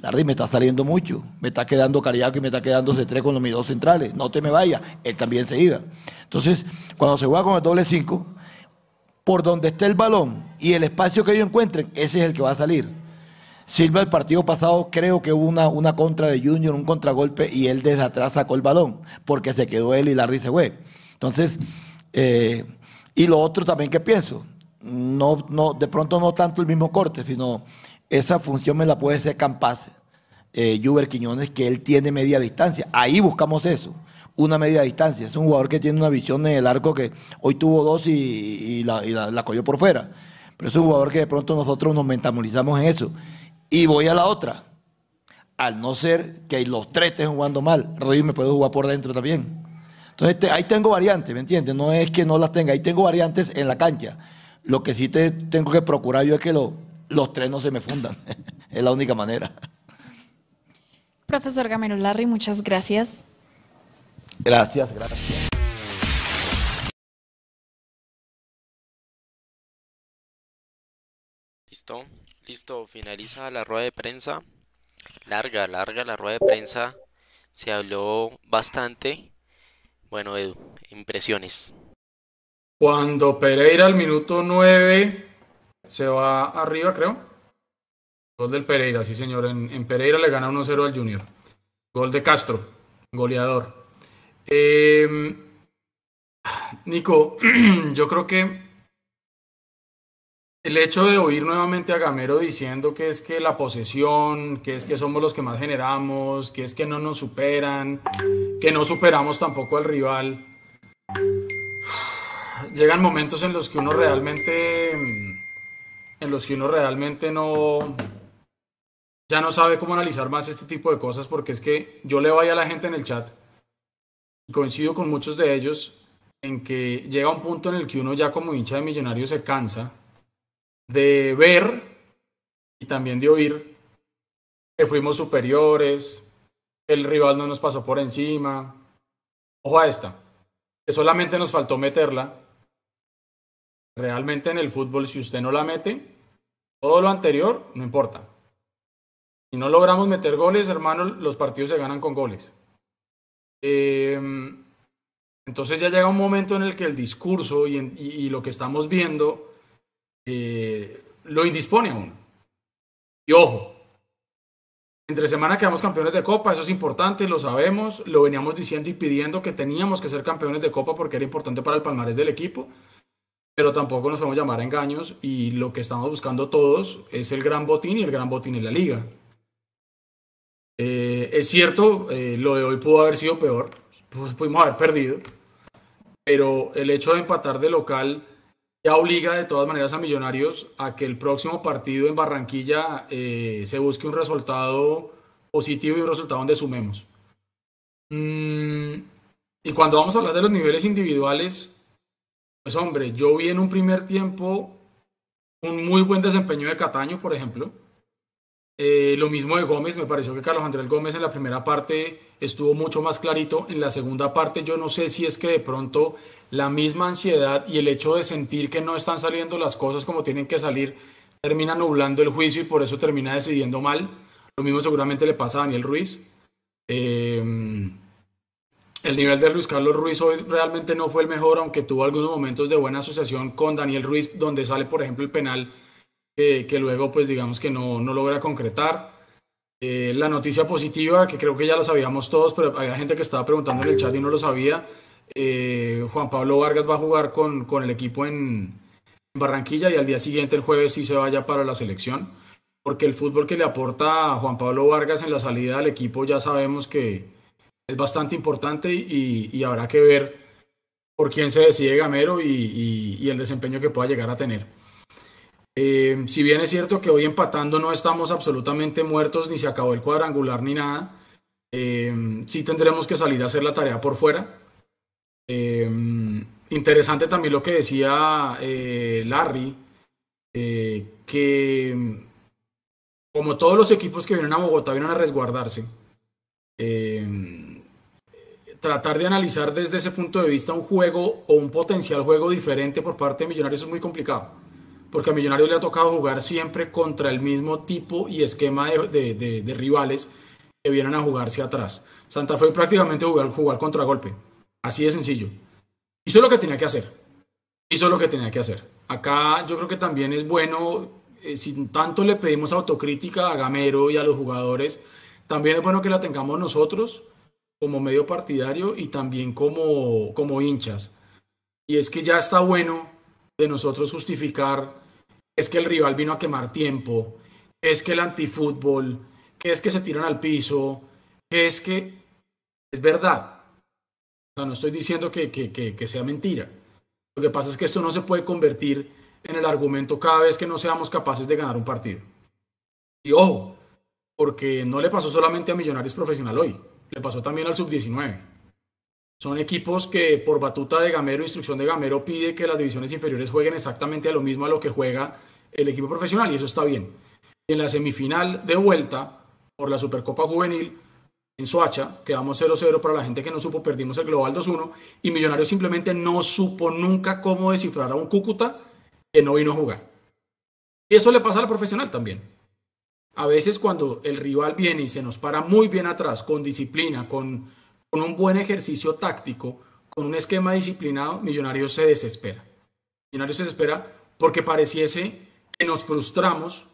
Larry me está saliendo mucho, me está quedando Cariaco y me está quedando C3 con los mis dos centrales. No te me vayas, él también se iba. Entonces, cuando se juega con el doble 5, por donde esté el balón y el espacio que ellos encuentren, ese es el que va a salir. Silva el partido pasado creo que hubo una, una contra de Junior, un contragolpe y él desde atrás sacó el balón porque se quedó él y Larry se fue. Entonces, eh, y lo otro también que pienso, no, no, de pronto no tanto el mismo corte, sino esa función me la puede ser Campas, eh, Juber Quiñones, que él tiene media distancia. Ahí buscamos eso, una media distancia. Es un jugador que tiene una visión en el arco que hoy tuvo dos y, la, la, cogió por fuera. Pero es un jugador que de pronto nosotros nos metabolizamos en eso. Y voy a la otra. Al no ser que los tres estén jugando mal, Rodríguez me puede jugar por dentro también. Entonces ahí tengo variantes, ¿me entiendes? No es que no las tenga, ahí tengo variantes en la cancha. Lo que sí te tengo que procurar yo es que los tres no se me fundan. (laughs) es la única manera. Profesor Gamero Larry, muchas gracias. Gracias, gracias. Listo, listo, finaliza la rueda de prensa. Larga, larga la rueda de prensa. Se habló bastante. Bueno, Edu, impresiones. Cuando Pereira al minuto 9 se va arriba, creo. Gol del Pereira, sí señor. En, Pereira le gana 1-0 al Junior. Gol de Castro, goleador. Em, Nico, (clears throat) yo creo que el hecho de oír nuevamente a Gamero diciendo que es que la posesión, que es que somos los que más generamos, que es que no nos superan, que no superamos tampoco al rival llegan momentos en los que uno realmente, en los que uno realmente no, ya no sabe cómo analizar más este tipo de cosas porque es que yo le voy a la gente en el chat y coincido con muchos de ellos en que llega un punto en el que uno ya como hincha de millonarios se cansa de ver y también de oír que fuimos superiores, el rival no nos pasó por encima. Ojo a esta, que solamente nos faltó meterla Realmente en el fútbol, si usted no la mete, todo lo anterior no importa. Si no logramos meter goles, hermano, los partidos se ganan con goles. Em, entonces ya llega un momento en el que el discurso y, lo que estamos viendo eh, lo indispone a uno. Y ojo, entre semana quedamos campeones de Copa, eso es importante, lo sabemos, lo veníamos diciendo y pidiendo que teníamos que ser campeones de Copa porque era importante para el palmarés del equipo pero tampoco nos podemos llamar a engaños y lo que estamos buscando todos es el gran botín y el gran botín en la liga. Eh, es cierto, eh, lo de hoy pudo haber sido peor, pues pudimos haber perdido, pero el hecho de empatar de local ya obliga de todas maneras a Millonarios a que el próximo partido en Barranquilla eh, se busque un resultado positivo y un resultado donde sumemos. Mm, y cuando vamos a hablar de los niveles individuales, pues hombre, yo vi en un primer tiempo un muy buen desempeño de Cataño, por ejemplo. Eh, lo mismo de Gómez, me pareció que Carlos Andrés Gómez en la primera parte estuvo mucho más clarito. En la segunda parte yo no sé si es que de pronto la misma ansiedad y el hecho de sentir que no están saliendo las cosas como tienen que salir termina nublando el juicio y por eso termina decidiendo mal. Lo mismo seguramente le pasa a Daniel Ruiz. Eh, el nivel de Luis Carlos Ruiz hoy realmente no fue el mejor, aunque tuvo algunos momentos de buena asociación con Daniel Ruiz, donde sale, por ejemplo, el penal que luego, pues digamos que no, no logra concretar. Eh, la noticia positiva, que creo que ya la sabíamos todos, pero había gente que estaba preguntando en el chat y no lo sabía. Eh, Juan Pablo Vargas va a jugar con, con el equipo en, Barranquilla y al día siguiente, el jueves, sí se vaya para la selección. Porque el fútbol que le aporta a Juan Pablo Vargas en la salida del equipo ya sabemos que es bastante importante y, habrá que ver por quién se decide Gamero y, y el desempeño que pueda llegar a tener. Eh, si bien es cierto que hoy empatando no estamos absolutamente muertos, ni se acabó el cuadrangular ni nada, eh, sí tendremos que salir a hacer la tarea por fuera. Eh, interesante también lo que decía Larry, que como todos los equipos que vienen a Bogotá vienen a resguardarse, tratar de analizar desde ese punto de vista un juego o un potencial juego diferente por parte de Millonarios es muy complicado porque a Millonarios le ha tocado jugar siempre contra el mismo tipo y esquema de, rivales que vienen a jugarse atrás. Santa Fe prácticamente jugar, jugar contragolpe, así de sencillo. Hizo lo que tenía que hacer, hizo lo que tenía que hacer. Acá yo creo que también es bueno, eh, si tanto le pedimos autocrítica a Gamero y a los jugadores, también es bueno que la tengamos nosotros como medio partidario y también como, como hinchas. Y es que ya está bueno de nosotros justificar es que el rival vino a quemar tiempo, es que el antifútbol, que es que se tiran al piso, que es que es verdad. O sea, no estoy diciendo que, que, sea mentira. Lo que pasa es que esto no se puede convertir en el argumento cada vez que no seamos capaces de ganar un partido. Y ojo, porque no le pasó solamente a Millonarios Profesional hoy, le pasó también al Sub-19. Son equipos que por batuta de Gamero, instrucción de Gamero, pide que las divisiones inferiores jueguen exactamente a lo mismo a lo que juega el equipo profesional y eso está bien. En la semifinal de vuelta por la Supercopa Juvenil en Soacha, quedamos 0-0 para la gente que no supo, perdimos el Global 2-1 y Millonarios simplemente no supo nunca cómo descifrar a un Cúcuta que no vino a jugar. Y eso le pasa al profesional también. A veces cuando el rival viene y se nos para muy bien atrás, con disciplina, con un buen ejercicio táctico, con un esquema disciplinado, Millonarios se desespera. Millonarios se desespera porque pareciese que nos frustramos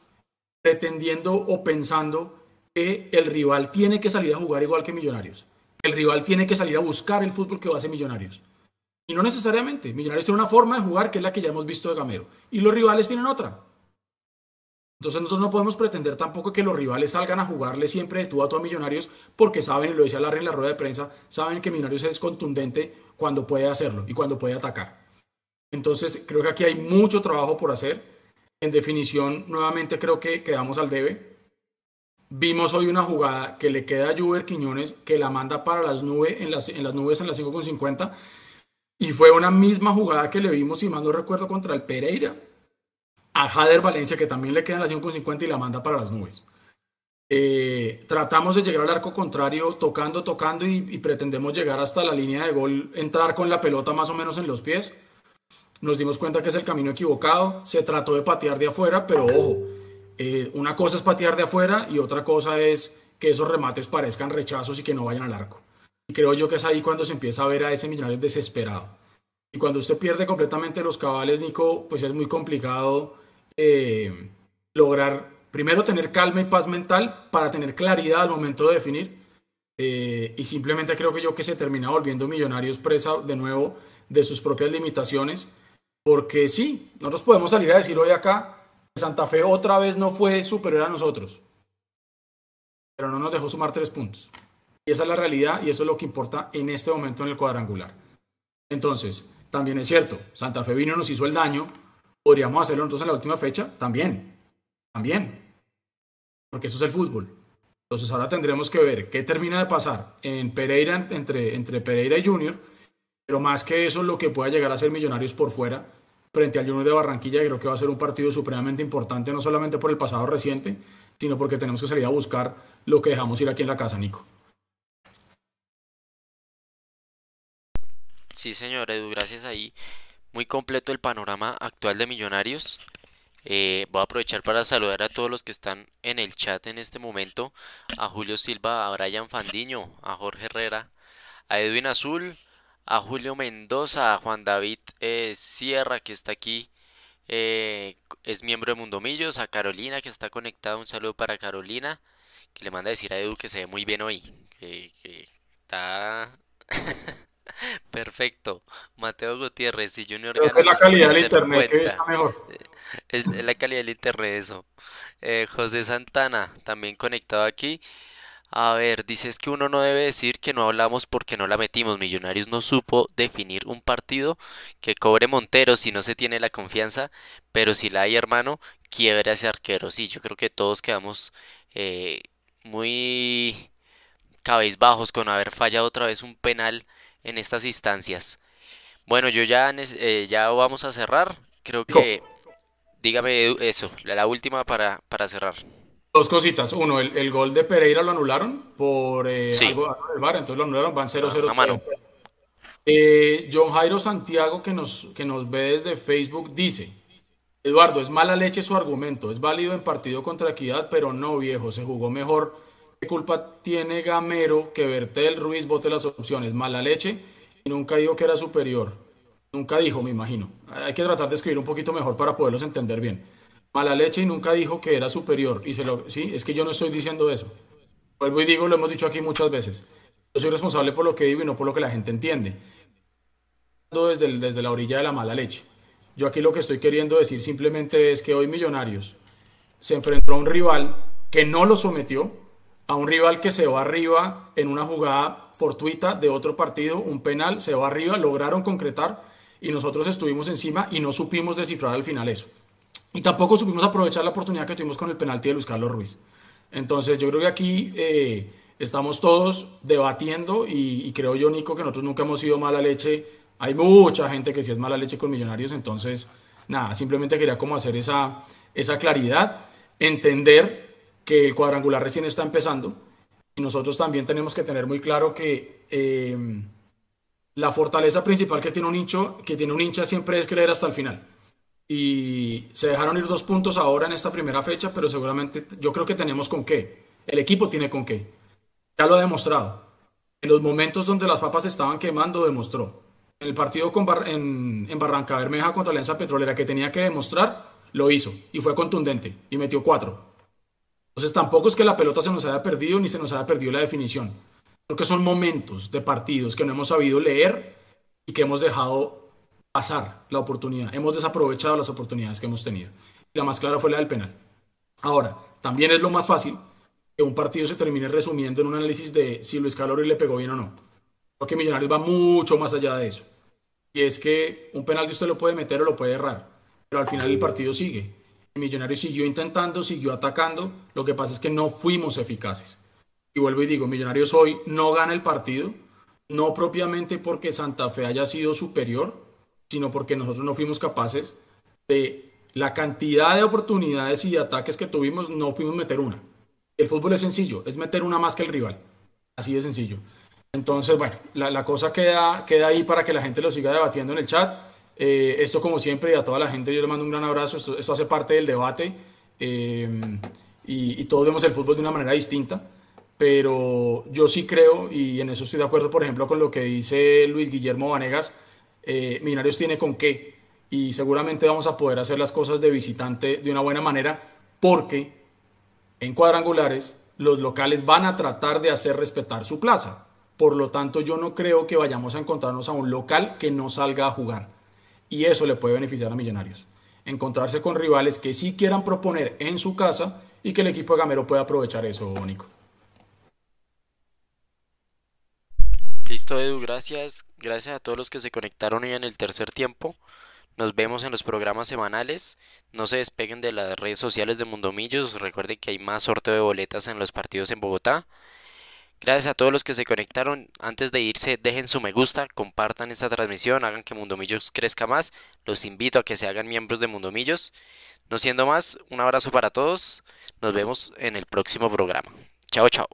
pretendiendo o pensando que el rival tiene que salir a jugar igual que Millonarios. El rival tiene que salir a buscar el fútbol que va a hacer Millonarios. Y no necesariamente. Millonarios tiene una forma de jugar que es la que ya hemos visto de Gamero. Y los rivales tienen otra. Entonces nosotros no podemos pretender tampoco que los rivales salgan a jugarle siempre de tú a tú a Millonarios porque saben, lo decía Larry en la rueda de prensa, saben que Millonarios es contundente cuando puede hacerlo y cuando puede atacar. Entonces creo que aquí hay mucho trabajo por hacer. En definición, nuevamente creo que quedamos al debe. Vimos hoy una jugada que le queda a Juber Quiñones que la manda para las nubes en las, en las nubes en las 5.50 y fue una misma jugada que le vimos, si mal no recuerdo, contra el Pereira a Jader Valencia, que también le quedan las 5.50 y la manda para las nubes. Eh, tratamos de llegar al arco contrario tocando, tocando y, pretendemos llegar hasta la línea de gol, entrar con la pelota más o menos en los pies. Nos dimos cuenta que es el camino equivocado, se trató de patear de afuera, pero ojo, eh, una cosa es patear de afuera y otra cosa es que esos remates parezcan rechazos y que no vayan al arco. Y creo yo que es ahí cuando se empieza a ver a ese millonario desesperado. Y cuando usted pierde completamente los cabales, Nico, pues es muy complicado eh, lograr primero tener calma y paz mental para tener claridad al momento de definir. Eh, y simplemente creo que yo que se termina volviendo millonarios presa de nuevo de sus propias limitaciones. Porque sí, nosotros podemos salir a decir hoy acá Santa Fe otra vez no fue superior a nosotros. Pero no nos dejó sumar tres puntos. Y esa es la realidad y eso es lo que importa en este momento en el cuadrangular. Entonces, también es cierto, Santa Fe vino y nos hizo el daño, ¿Podríamos hacerlo entonces en la última fecha? También, también. Porque eso es el fútbol. Entonces ahora tendremos que ver qué termina de pasar en Pereira, entre, entre Pereira y Junior, pero más que eso, lo que pueda llegar a ser Millonarios por fuera, frente al Junior de Barranquilla, creo que va a ser un partido supremamente importante, no solamente por el pasado reciente, sino porque tenemos que salir a buscar lo que dejamos ir aquí en la casa, Nico. Sí, señor Edu, gracias ahí. Muy completo el panorama actual de Millonarios. Eh, voy a aprovechar para saludar a todos los que están en el chat en este momento. A Julio Silva, a Brian Fandiño, a Jorge Herrera, a Edwin Azul, a Julio Mendoza, a Juan David eh, Sierra que está aquí. Eh, es miembro de Mundomillos, a Carolina que está conectada. Un saludo para Carolina, que le manda a decir a Edu que se ve muy bien hoy. Que, que está... (laughs) (laughs) Perfecto. Mateo Gutiérrez y Junior Creo que es la calidad del internet que está mejor. Es, la calidad del internet eso. Eh, José Santana, también conectado aquí. A ver, dices que uno no debe decir que no hablamos porque no la metimos. Millonarios no supo definir un partido que cobre Montero si no se tiene la confianza, pero si la hay, hermano, quiebra ese arquero. Sí, yo creo que todos quedamos eh, muy cabezbajos con haber fallado otra vez un penal en estas instancias. Bueno, yo ya, eh, ya vamos a cerrar. Creo que, dígame eso, la, última para, para cerrar. Dos cositas. Uno, el, gol de Pereira lo anularon por eh, algo del bar, entonces lo anularon, van 0-0. Ah, eh, John Jairo Santiago, que nos, que nos ve desde Facebook, dice: Eduardo, es mala leche su argumento. Es válido en partido contra Equidad, pero no viejo. Se jugó mejor ¿Qué culpa tiene Gamero que Bertel Ruiz vote las opciones? Mala leche y nunca dijo que era superior. Nunca dijo, me imagino. Hay que tratar de escribir un poquito mejor para poderlos entender bien. Mala leche y nunca dijo que era superior. Y se lo, sí, es que yo no estoy diciendo eso. Vuelvo y digo, lo hemos dicho aquí muchas veces. Yo soy responsable por lo que digo y no por lo que la gente entiende. Desde, desde la orilla de la mala leche. Yo aquí lo que estoy queriendo decir simplemente es que hoy Millonarios se enfrentó a un rival que no lo sometió, a un rival que se va arriba en una jugada fortuita de otro partido, un penal, se va arriba, lograron concretar y nosotros estuvimos encima y no supimos descifrar al final eso. Y tampoco supimos aprovechar la oportunidad que tuvimos con el penalti de Luis Carlos Ruiz. Entonces yo creo que aquí eh, estamos todos debatiendo y, creo yo, Nico, que nosotros nunca hemos sido mala leche. Hay mucha gente que sí es mala leche con millonarios, entonces nada, simplemente quería como hacer esa, esa claridad, entender que el cuadrangular recién está empezando y nosotros también tenemos que tener muy claro que eh, la fortaleza principal que tiene un hincho, que tiene un hincha siempre es creer hasta el final. Y se dejaron ir dos puntos ahora en esta primera fecha, pero seguramente yo creo que tenemos con qué. El equipo tiene con qué. Ya lo ha demostrado. En los momentos donde las papas estaban quemando, demostró. En el partido con en, en Barranca Bermeja contra Alianza Petrolera que tenía que demostrar, lo hizo y fue contundente y metió cuatro. Entonces tampoco es que la pelota se nos haya perdido ni se nos haya perdido la definición. Creo que son momentos de partidos que no hemos sabido leer y que hemos dejado pasar la oportunidad. Hemos desaprovechado las oportunidades que hemos tenido. la más clara fue la del penal. Ahora, también es lo más fácil que un partido se termine resumiendo en un análisis de si Luis Calori le pegó bien o no. Porque Millonarios va mucho más allá de eso. Y es que un penal de usted lo puede meter o lo puede errar, pero al final el partido sigue. Millonarios siguió intentando, siguió atacando. Lo que pasa es que no fuimos eficaces. Y vuelvo y digo, Millonarios hoy no gana el partido, no propiamente porque Santa Fe haya sido superior, sino porque nosotros no fuimos capaces de la cantidad de oportunidades y de ataques que tuvimos, no pudimos meter una. El fútbol es sencillo, es meter una más que el rival. Así de sencillo. Entonces, bueno, la, cosa queda, queda ahí para que la gente lo siga debatiendo en el chat. Eh, esto como siempre y a toda la gente yo le mando un gran abrazo, esto, hace parte del debate eh, y, todos vemos el fútbol de una manera distinta, pero yo sí creo y en eso estoy de acuerdo por ejemplo con lo que dice Luis Guillermo Vanegas, eh, Millonarios tiene con qué y seguramente vamos a poder hacer las cosas de visitante de una buena manera porque en cuadrangulares los locales van a tratar de hacer respetar su plaza. Por lo tanto, yo no creo que vayamos a encontrarnos a un local que no salga a jugar y eso le puede beneficiar a Millonarios. Encontrarse con rivales que sí quieran proponer en su casa y que el equipo de Gamero pueda aprovechar eso, Nico. Listo, Edu, gracias. Gracias a todos los que se conectaron hoy en el tercer tiempo. Nos vemos en los programas semanales. No se despeguen de las redes sociales de Mundomillos. Recuerden que hay más sorteo de boletas en los partidos en Bogotá. Gracias a todos los que se conectaron. Antes de irse, dejen su me gusta, compartan esta transmisión, hagan que Mundo Millos crezca más. los invito a que se hagan miembros de Mundomillos. No siendo más, un abrazo para todos. Nos vemos en el próximo programa. Chao. Chao.